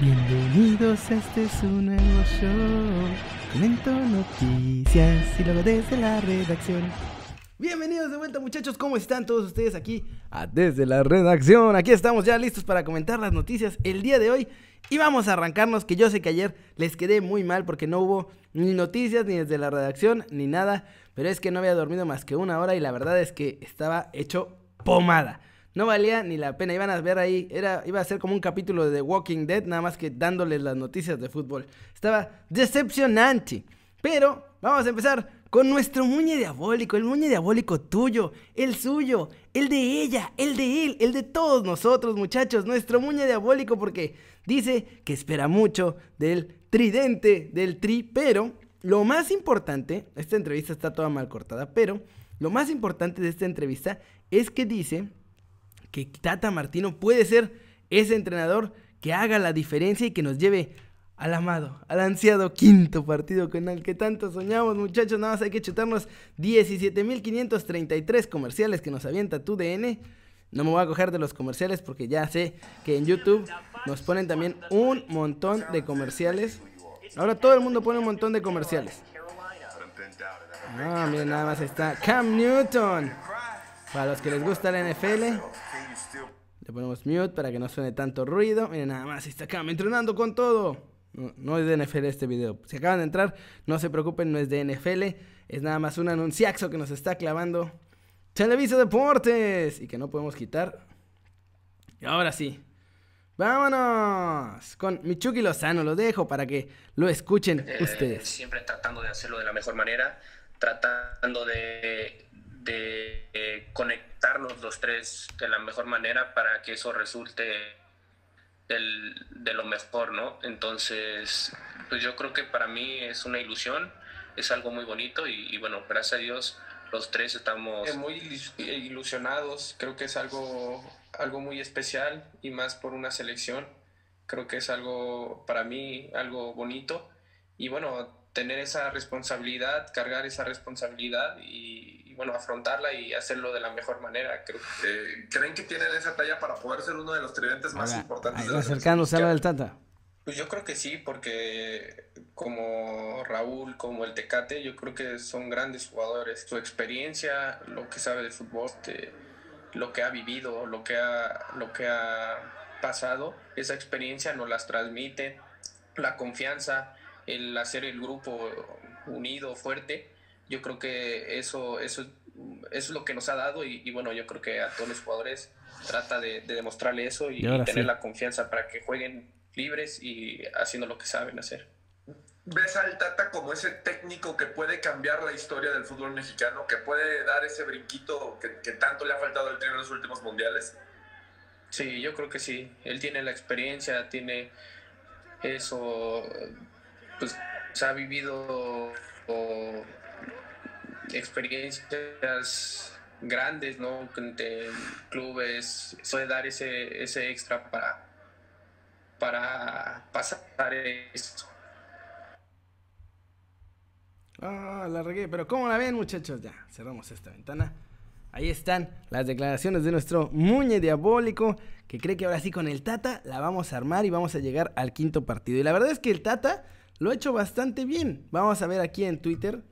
Bienvenidos a este su nuevo show. Comento noticias y luego desde la redacción. Bienvenidos de vuelta muchachos, ¿cómo están todos ustedes aquí? a desde la redacción, aquí estamos ya listos para comentar las noticias el día de hoy y vamos a arrancarnos que yo sé que ayer les quedé muy mal porque no hubo ni noticias ni desde la redacción ni nada, pero es que no había dormido más que una hora y la verdad es que estaba hecho pomada. No valía ni la pena, iban a ver ahí, era, iba a ser como un capítulo de The Walking Dead, nada más que dándoles las noticias de fútbol. Estaba decepcionante. Pero vamos a empezar con nuestro muñe diabólico, el muñe diabólico tuyo, el suyo, el de ella, el de él, el de todos nosotros, muchachos, nuestro muñe diabólico, porque dice que espera mucho del tridente, del tri, pero lo más importante, esta entrevista está toda mal cortada, pero lo más importante de esta entrevista es que dice que Tata Martino puede ser ese entrenador que haga la diferencia y que nos lleve al amado, al ansiado quinto partido con el que tanto soñamos, muchachos. Nada más hay que chutarnos 17.533 comerciales que nos avienta tu DN. No me voy a coger de los comerciales porque ya sé que en YouTube nos ponen también un montón de comerciales. Ahora todo el mundo pone un montón de comerciales. Ah, miren, nada más está Cam Newton. Para los que les gusta la NFL, le ponemos mute para que no suene tanto ruido. Miren, nada más está Cam entrenando con todo. No, es de NFL este video. Si acaban de entrar, no se preocupen, no es de NFL. Es nada más un anunciaxo que nos está clavando Televisa Deportes y que no podemos quitar. Y ahora sí, vámonos con Michuki Lozano. Lo dejo para que lo escuchen Eh, ustedes. Siempre tratando de hacerlo de la mejor manera, tratando de, de, eh, conectarnos los tres de la mejor manera para que eso resulte del- de lo mejor, ¿no? Entonces, pues yo creo que para mí es una ilusión, es algo muy bonito y, y bueno, gracias a Dios los tres estamos... Eh, muy ilus- ilusionados, creo que es algo, algo muy especial y más por una selección. Creo que es algo, para mí, algo bonito. Y bueno, tener esa responsabilidad, cargar esa responsabilidad y, bueno, afrontarla y hacerlo de la mejor manera. Creo Eh, ¿Creen que tienen esa talla para poder ser uno de los tridentes más Ahora, importantes de la acercándose a la del Tata. Pues yo creo que sí, porque como Raúl, como el Tecate, yo creo que son grandes jugadores. Su experiencia, lo que sabe de fútbol, lo que ha vivido, lo que ha, lo que ha pasado, esa experiencia nos las transmite, la confianza, el hacer el grupo unido, fuerte. Yo creo que eso, eso, eso es lo que nos ha dado y, y bueno, yo creo que a todos los jugadores trata de, de demostrarle eso y, tener sí. la confianza para que jueguen libres y haciendo lo que saben hacer. ¿Ves al Tata como ese técnico que puede cambiar la historia del fútbol mexicano, que puede dar ese brinquito que, que tanto le ha faltado al Tri en los últimos mundiales? Sí, yo creo que sí. Él tiene la experiencia, tiene eso, pues se ha vivido o, experiencias grandes, ¿no? De clubes, puede dar ese, ese extra para, para pasar eso. Ah, la regué, pero ¿cómo la ven, muchachos? Ya, cerramos esta ventana. Ahí están las declaraciones de nuestro Muñe Diabólico, que cree que ahora sí con el Tata la vamos a armar y vamos a llegar al quinto partido. Y la verdad es que el Tata lo ha hecho bastante bien. Vamos a ver aquí en Twitter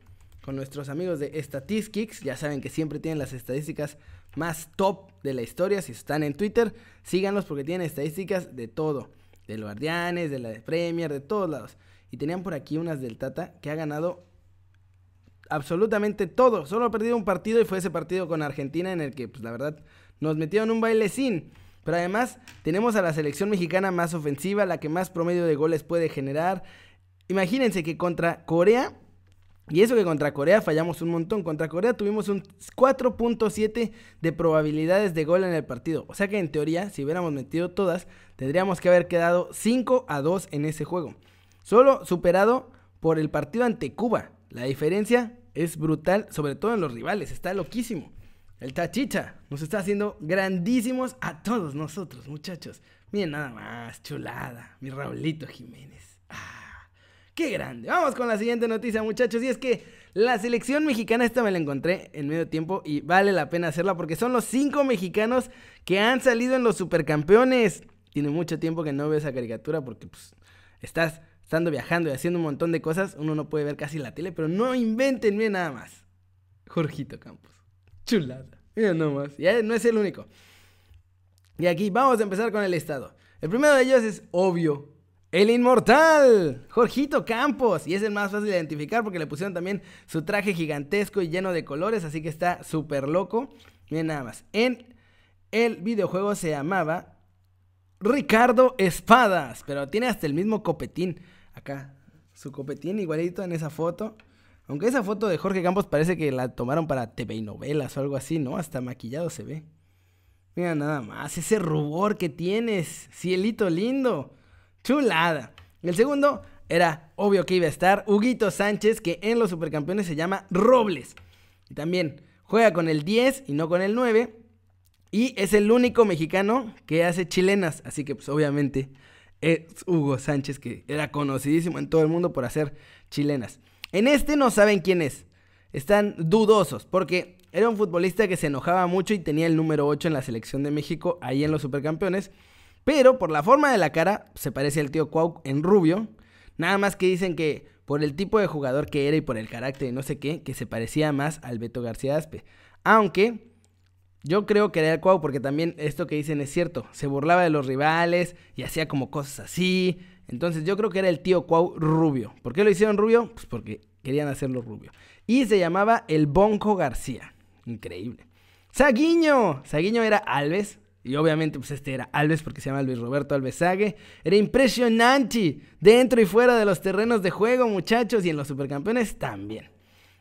con nuestros amigos de Statistics. Ya saben que siempre tienen las estadísticas más top de la historia. Si están en Twitter, síganlos porque tienen estadísticas de todo. De los Guardianes, de la de Premier, de todos lados. Y tenían por aquí unas del Tata que ha ganado absolutamente todo. Solo ha perdido un partido y fue ese partido con Argentina en el que, pues la verdad, nos metieron un bailecín. Pero además tenemos a la selección mexicana más ofensiva, la que más promedio de goles puede generar. Imagínense que contra Corea, y eso que contra Corea fallamos un montón, contra Corea tuvimos un 4.7 de probabilidades de gol en el partido. O sea que en teoría, si hubiéramos metido todas, tendríamos que haber quedado 5 a 2 en ese juego. Solo superado por el partido ante Cuba. La diferencia es brutal, sobre todo en los rivales, está loquísimo. El Tachicha nos está haciendo grandísimos a todos nosotros, muchachos. Miren nada más, chulada, mi Raulito Jiménez. Ah, qué grande. Vamos con la siguiente noticia, muchachos. Y es que la selección mexicana, esta me la encontré en medio tiempo y vale la pena hacerla porque son los cinco mexicanos que han salido en los supercampeones. tiene mucho tiempo que no veo esa caricatura porque pues estás estando viajando y haciendo un montón de cosas, uno no puede ver casi la tele, pero no inventen, miren nada más. Jorgito Campos. Chulada. Miren nomás. Ya no es el único. Y aquí vamos a empezar con el estado. El primero de ellos es obvio. El inmortal, Jorgito Campos. Y es el más fácil de identificar porque le pusieron también su traje gigantesco y lleno de colores, así que está súper loco. Miren nada más. En el videojuego se llamaba Ricardo Espadas, pero tiene hasta el mismo copetín. Acá, su copetín igualito en esa foto. Aunque esa foto de Jorge Campos parece que la tomaron para TV y novelas o algo así, ¿no? Hasta maquillado se ve. Mira nada más, ese rubor que tienes, cielito lindo. Chulada. El segundo era obvio que iba a estar Huguito Sánchez, que en los supercampeones se llama Robles. Y también juega con el 10 y no con el 9. Y es el único mexicano que hace chilenas. Así que pues obviamente es Hugo Sánchez, que era conocidísimo en todo el mundo por hacer chilenas. En este no saben quién es. Están dudosos porque era un futbolista que se enojaba mucho y tenía el número 8 en la selección de México ahí en los supercampeones. Pero por la forma de la cara se parece al tío Cuau en rubio. Nada más que dicen que por el tipo de jugador que era y por el carácter y no sé qué, que se parecía más al Beto García Aspe. Aunque yo creo que era el Cuau porque también esto que dicen es cierto. Se burlaba de los rivales y hacía como cosas así. Entonces yo creo que era el tío Cuau rubio. ¿Por qué lo hicieron rubio? Pues porque querían hacerlo rubio. Y se llamaba el Bonco García. Increíble. Saguiño. Saguiño era Alves. Y obviamente, pues este era Alves porque se llama Luis Roberto Alves Sague. Era impresionante. Dentro y fuera de los terrenos de juego, muchachos. Y en los supercampeones también.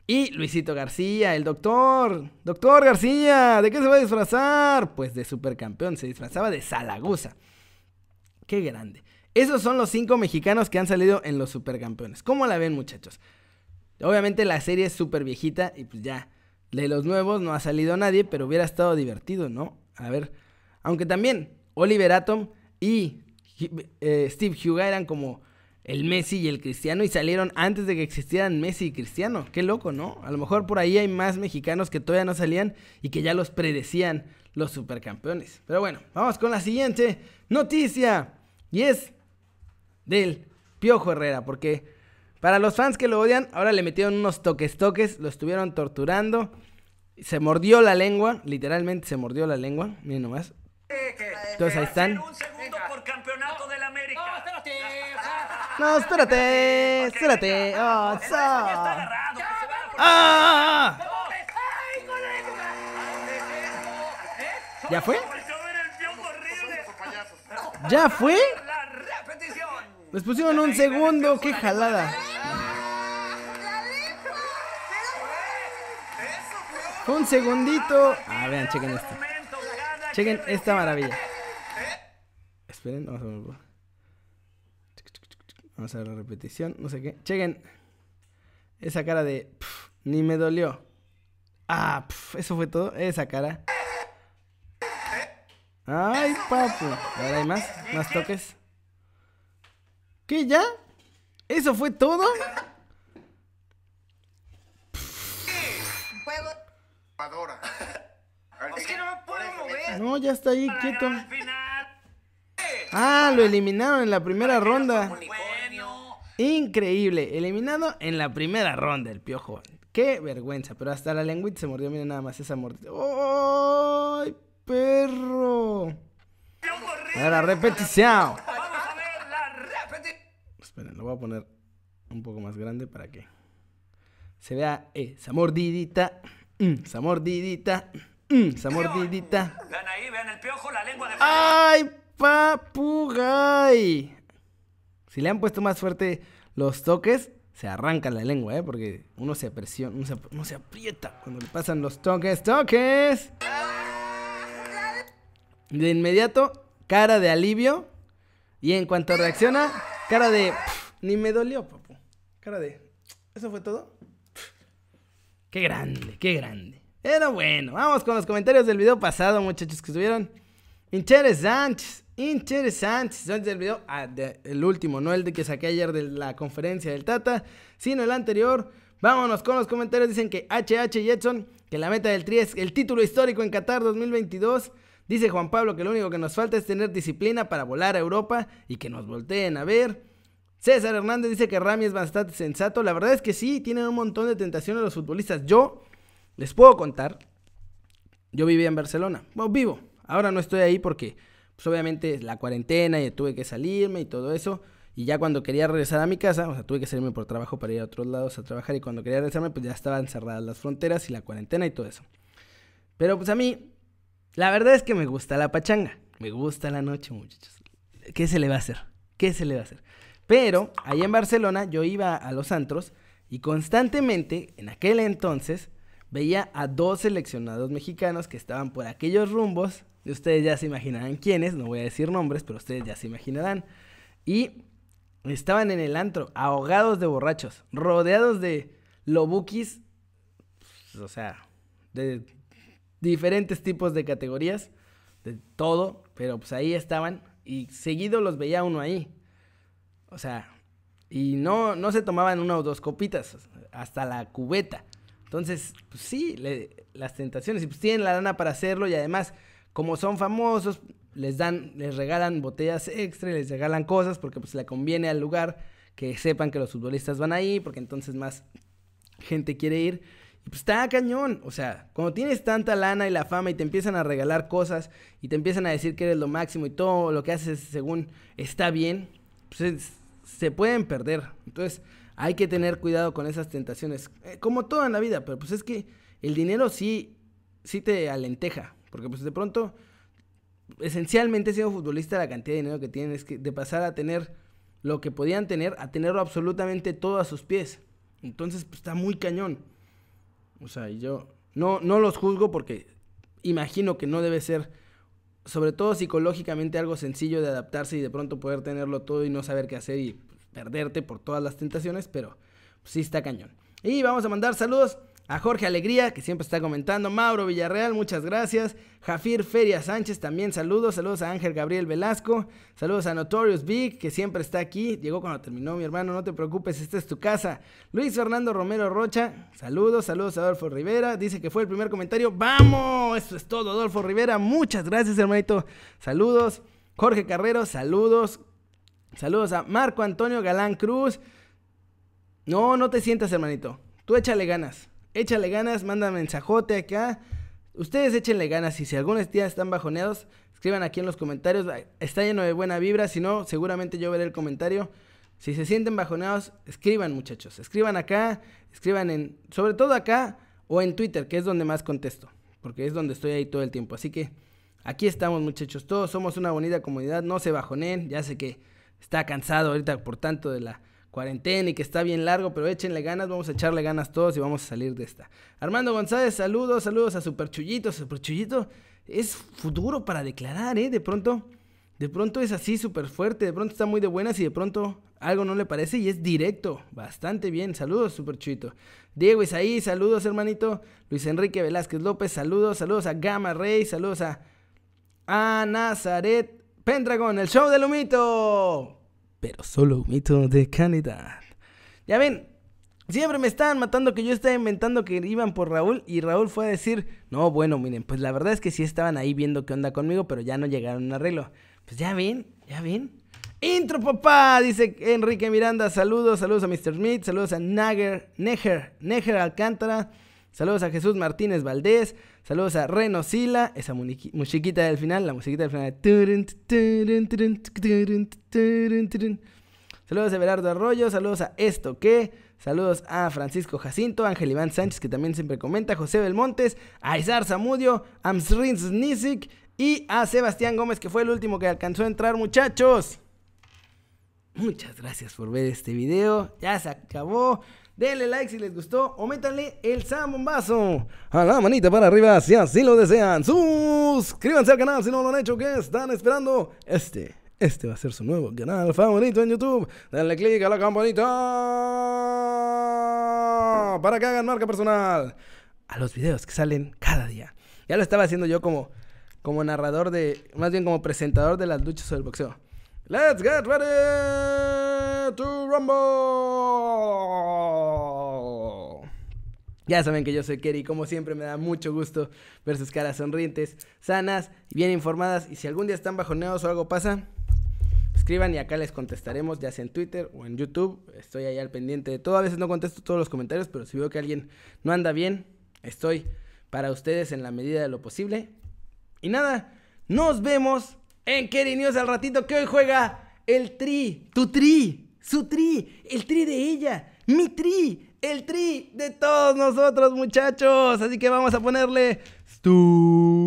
Y Luisito García, el doctor. Doctor García, ¿de qué se va a disfrazar? Pues de supercampeón. Se disfrazaba de Zaragoza. Qué grande. Esos son los cinco mexicanos que han salido en los supercampeones. ¿Cómo la ven, muchachos? Obviamente la serie es súper viejita y pues ya. De los nuevos no ha salido nadie, pero hubiera estado divertido, ¿no? A ver. Aunque también Oliver Atom y eh, Steve Huga eran como el Messi y el Cristiano y salieron antes de que existieran Messi y Cristiano. Qué loco, ¿no? A lo mejor por ahí hay más mexicanos que todavía no salían y que ya los predecían los supercampeones. Pero bueno, vamos con la siguiente noticia. Y es del Piojo Herrera, porque para los fans que lo odian, ahora le metieron unos toques toques, lo estuvieron torturando. Se mordió la lengua, literalmente se mordió la lengua. Miren nomás. Entonces ahí están. No, espérate, espérate. Oh, so. ¡Ah! ¿Ya fue? ¿Ya fue? Les pusieron un segundo, qué jalada. Un segundito. Ah, vean, chequen esto. Chequen esta maravilla. Esperen, vamos a ver. Vamos a ver la repetición, no sé qué. Chequen esa cara de ni me dolió. Ah, eso fue todo. Esa cara. Ay, papu. A ver, hay más, más toques. ¿Qué ya? ¿Eso fue todo? Es que no me puedo mover. No, ya está ahí, quieto. Ah, lo eliminaron en la primera ronda. Increíble, eliminado en la primera ronda el piojo. Qué vergüenza, pero hasta la lengüita se mordió, miren nada más esa mordida. ¡Ay, perro! Ahora repetición. Esperen, lo voy a poner un poco más grande para que se vea esa mordidita. Mm, esa mordidita. Mm, esa mordidita. Vean ahí, vean el piojo, la lengua de ¡Ay, papugay! Si le han puesto más fuerte los toques, se arranca la lengua, ¿eh? Porque uno se presiona, uno se, aprieta cuando le pasan los toques, toques. De inmediato, cara de alivio. Y en cuanto reacciona, cara de... ni me dolió, papu. Cara de... ¿Eso fue todo? Qué grande, qué grande. Pero bueno, vamos con los comentarios del video pasado, muchachos, que estuvieron interesantes interesantes. Son del video, ah, el último, no el de que saqué ayer de la conferencia del Tata, sino el anterior. Vámonos con los comentarios. Dicen que HH Jetson, que la meta del Tri es el título histórico en Qatar 2022. Dice Juan Pablo que lo único que nos falta es tener disciplina para volar a Europa y que nos volteen a ver. César Hernández dice que Rami es bastante sensato. La verdad es que sí, tienen un montón de tentaciones los futbolistas. Yo les puedo contar. Yo vivía en Barcelona. Bueno, vivo. Ahora no estoy ahí porque, pues obviamente, la cuarentena y tuve que salirme y todo eso. Y ya cuando quería regresar a mi casa, o sea, tuve que salirme por trabajo para ir a otros lados a trabajar. Y cuando quería regresarme, pues ya estaban cerradas las fronteras y la cuarentena y todo eso. Pero pues a mí, la verdad es que me gusta la pachanga. Me gusta la noche, muchachos. ¿Qué se le va a hacer? ¿Qué se le va a hacer? Pero ahí en Barcelona yo iba a los antros y constantemente, en aquel entonces, veía a dos seleccionados mexicanos que estaban por aquellos rumbos. Y ustedes ya se imaginarán quiénes, no voy a decir nombres, pero ustedes ya se imaginarán. Y estaban en el antro, ahogados de borrachos, rodeados de lobukis, o sea, de diferentes tipos de categorías, de todo, pero pues ahí estaban y seguido los veía uno ahí. O sea, y no, no se tomaban una o dos copitas, hasta la cubeta. Entonces, pues sí, las tentaciones, y pues tienen la lana para hacerlo y además, como son famosos, les dan, les regalan botellas extra, les regalan cosas porque pues le conviene al lugar que sepan que los futbolistas van ahí, porque entonces más gente quiere ir. Y pues está cañón, o sea, cuando tienes tanta lana y la fama y te empiezan a regalar cosas y te empiezan a decir que eres lo máximo y todo lo que haces según está bien, pues es, se pueden perder. Entonces, hay que tener cuidado con esas tentaciones. Eh, como todo en la vida, pero pues es que el dinero sí, sí te alenteja. Porque pues de pronto, esencialmente siendo futbolista, la cantidad de dinero que tienen es que de pasar a tener lo que podían tener, a tenerlo absolutamente todo a sus pies. Entonces, pues está muy cañón. O sea, yo no, no los juzgo porque imagino que no debe ser, sobre todo psicológicamente, algo sencillo de adaptarse y de pronto poder tenerlo todo y no saber qué hacer y perderte por todas las tentaciones, pero pues, sí está cañón. Y vamos a mandar saludos a Jorge Alegría, que siempre está comentando. Mauro Villarreal, muchas gracias. Jafir Feria Sánchez, también saludos. Saludos a Ángel Gabriel Velasco. Saludos a Notorious Big, que siempre está aquí. Llegó cuando terminó, mi hermano. No te preocupes, esta es tu casa. Luis Fernando Romero Rocha, saludos. Saludos a Adolfo Rivera. Dice que fue el primer comentario. ¡Vamos! Esto es todo, Adolfo Rivera. Muchas gracias, hermanito. Saludos. Jorge Carrero, saludos. Saludos a Marco Antonio Galán Cruz. No, no te sientas, hermanito. Tú échale ganas. Échale ganas, manda mensajote acá. Ustedes échenle ganas y si algunos días están bajoneados, escriban aquí en los comentarios. Está lleno de buena vibra, si no, seguramente yo veré el comentario. Si se sienten bajoneados, escriban muchachos. Escriban acá, escriban en, sobre todo acá o en Twitter, que es donde más contesto. Porque es donde estoy ahí todo el tiempo. Así que aquí estamos muchachos. Todos somos una bonita comunidad. No se bajoneen. Ya sé que está cansado ahorita por tanto de la cuarentena y que está bien largo, pero échenle ganas, vamos a echarle ganas todos y vamos a salir de esta. Armando González, saludos, saludos a Super Chullito, Super Chullito es futuro para declarar, ¿eh? De pronto, de pronto es así súper fuerte, de pronto está muy de buenas y de pronto algo no le parece y es directo, bastante bien, saludos Super Chullito. Diego Isaí, saludos hermanito. Luis Enrique Velázquez López, saludos, saludos a Gama Rey, saludos a, a Nazaret Pendragon, el show del humito. Pero solo humito de calidad. Ya ven, siempre me estaban matando que yo estaba inventando que iban por Raúl y Raúl fue a decir, no, bueno, miren, pues la verdad es que sí estaban ahí viendo qué onda conmigo, pero ya no llegaron a un arreglo. Pues ya ven, ya ven. Intro, papá, dice Enrique Miranda. Saludos, saludos a Mr. Smith, saludos a Nager, Neger, Neger Alcántara, saludos a Jesús Martínez Valdés, Saludos a Reno Sila, esa musiquita del final, la musiquita del final. Saludos a Everardo Arroyo, saludos a Esto Que, saludos a Francisco Jacinto, Ángel Iván Sánchez, que también siempre comenta, José Belmontes, a Izar Zamudio, a Msrins Nisik y a Sebastián Gómez, que fue el último que alcanzó a entrar, muchachos. Muchas gracias por ver este video, ya se acabó. Denle like si les gustó o métanle el zambombazo a la manita para arriba si así lo desean. Suscríbanse al canal si no lo han hecho. ¿Qué están esperando? Este, este va a ser su nuevo canal favorito en YouTube. Denle click a la campanita para que hagan marca personal a los videos que salen cada día. Ya lo estaba haciendo yo como, como narrador de, más bien como presentador de las luchas del boxeo. Let's get ready to rumble. Ya saben que yo soy Kerry como siempre me da mucho gusto ver sus caras sonrientes, sanas y bien informadas. Y si algún día están bajoneados o algo pasa, escriban y acá les contestaremos, ya sea en Twitter o en YouTube. Estoy ahí al pendiente de todo. A veces no contesto todos los comentarios, pero si veo que alguien no anda bien, estoy para ustedes en la medida de lo posible. Y nada, nos vemos en Kerry News al ratito que hoy juega el tri, tu tri, su tri, el tri de ella, mi tri, el tri de todos nosotros muchachos. Así que vamos a ponerle... Stu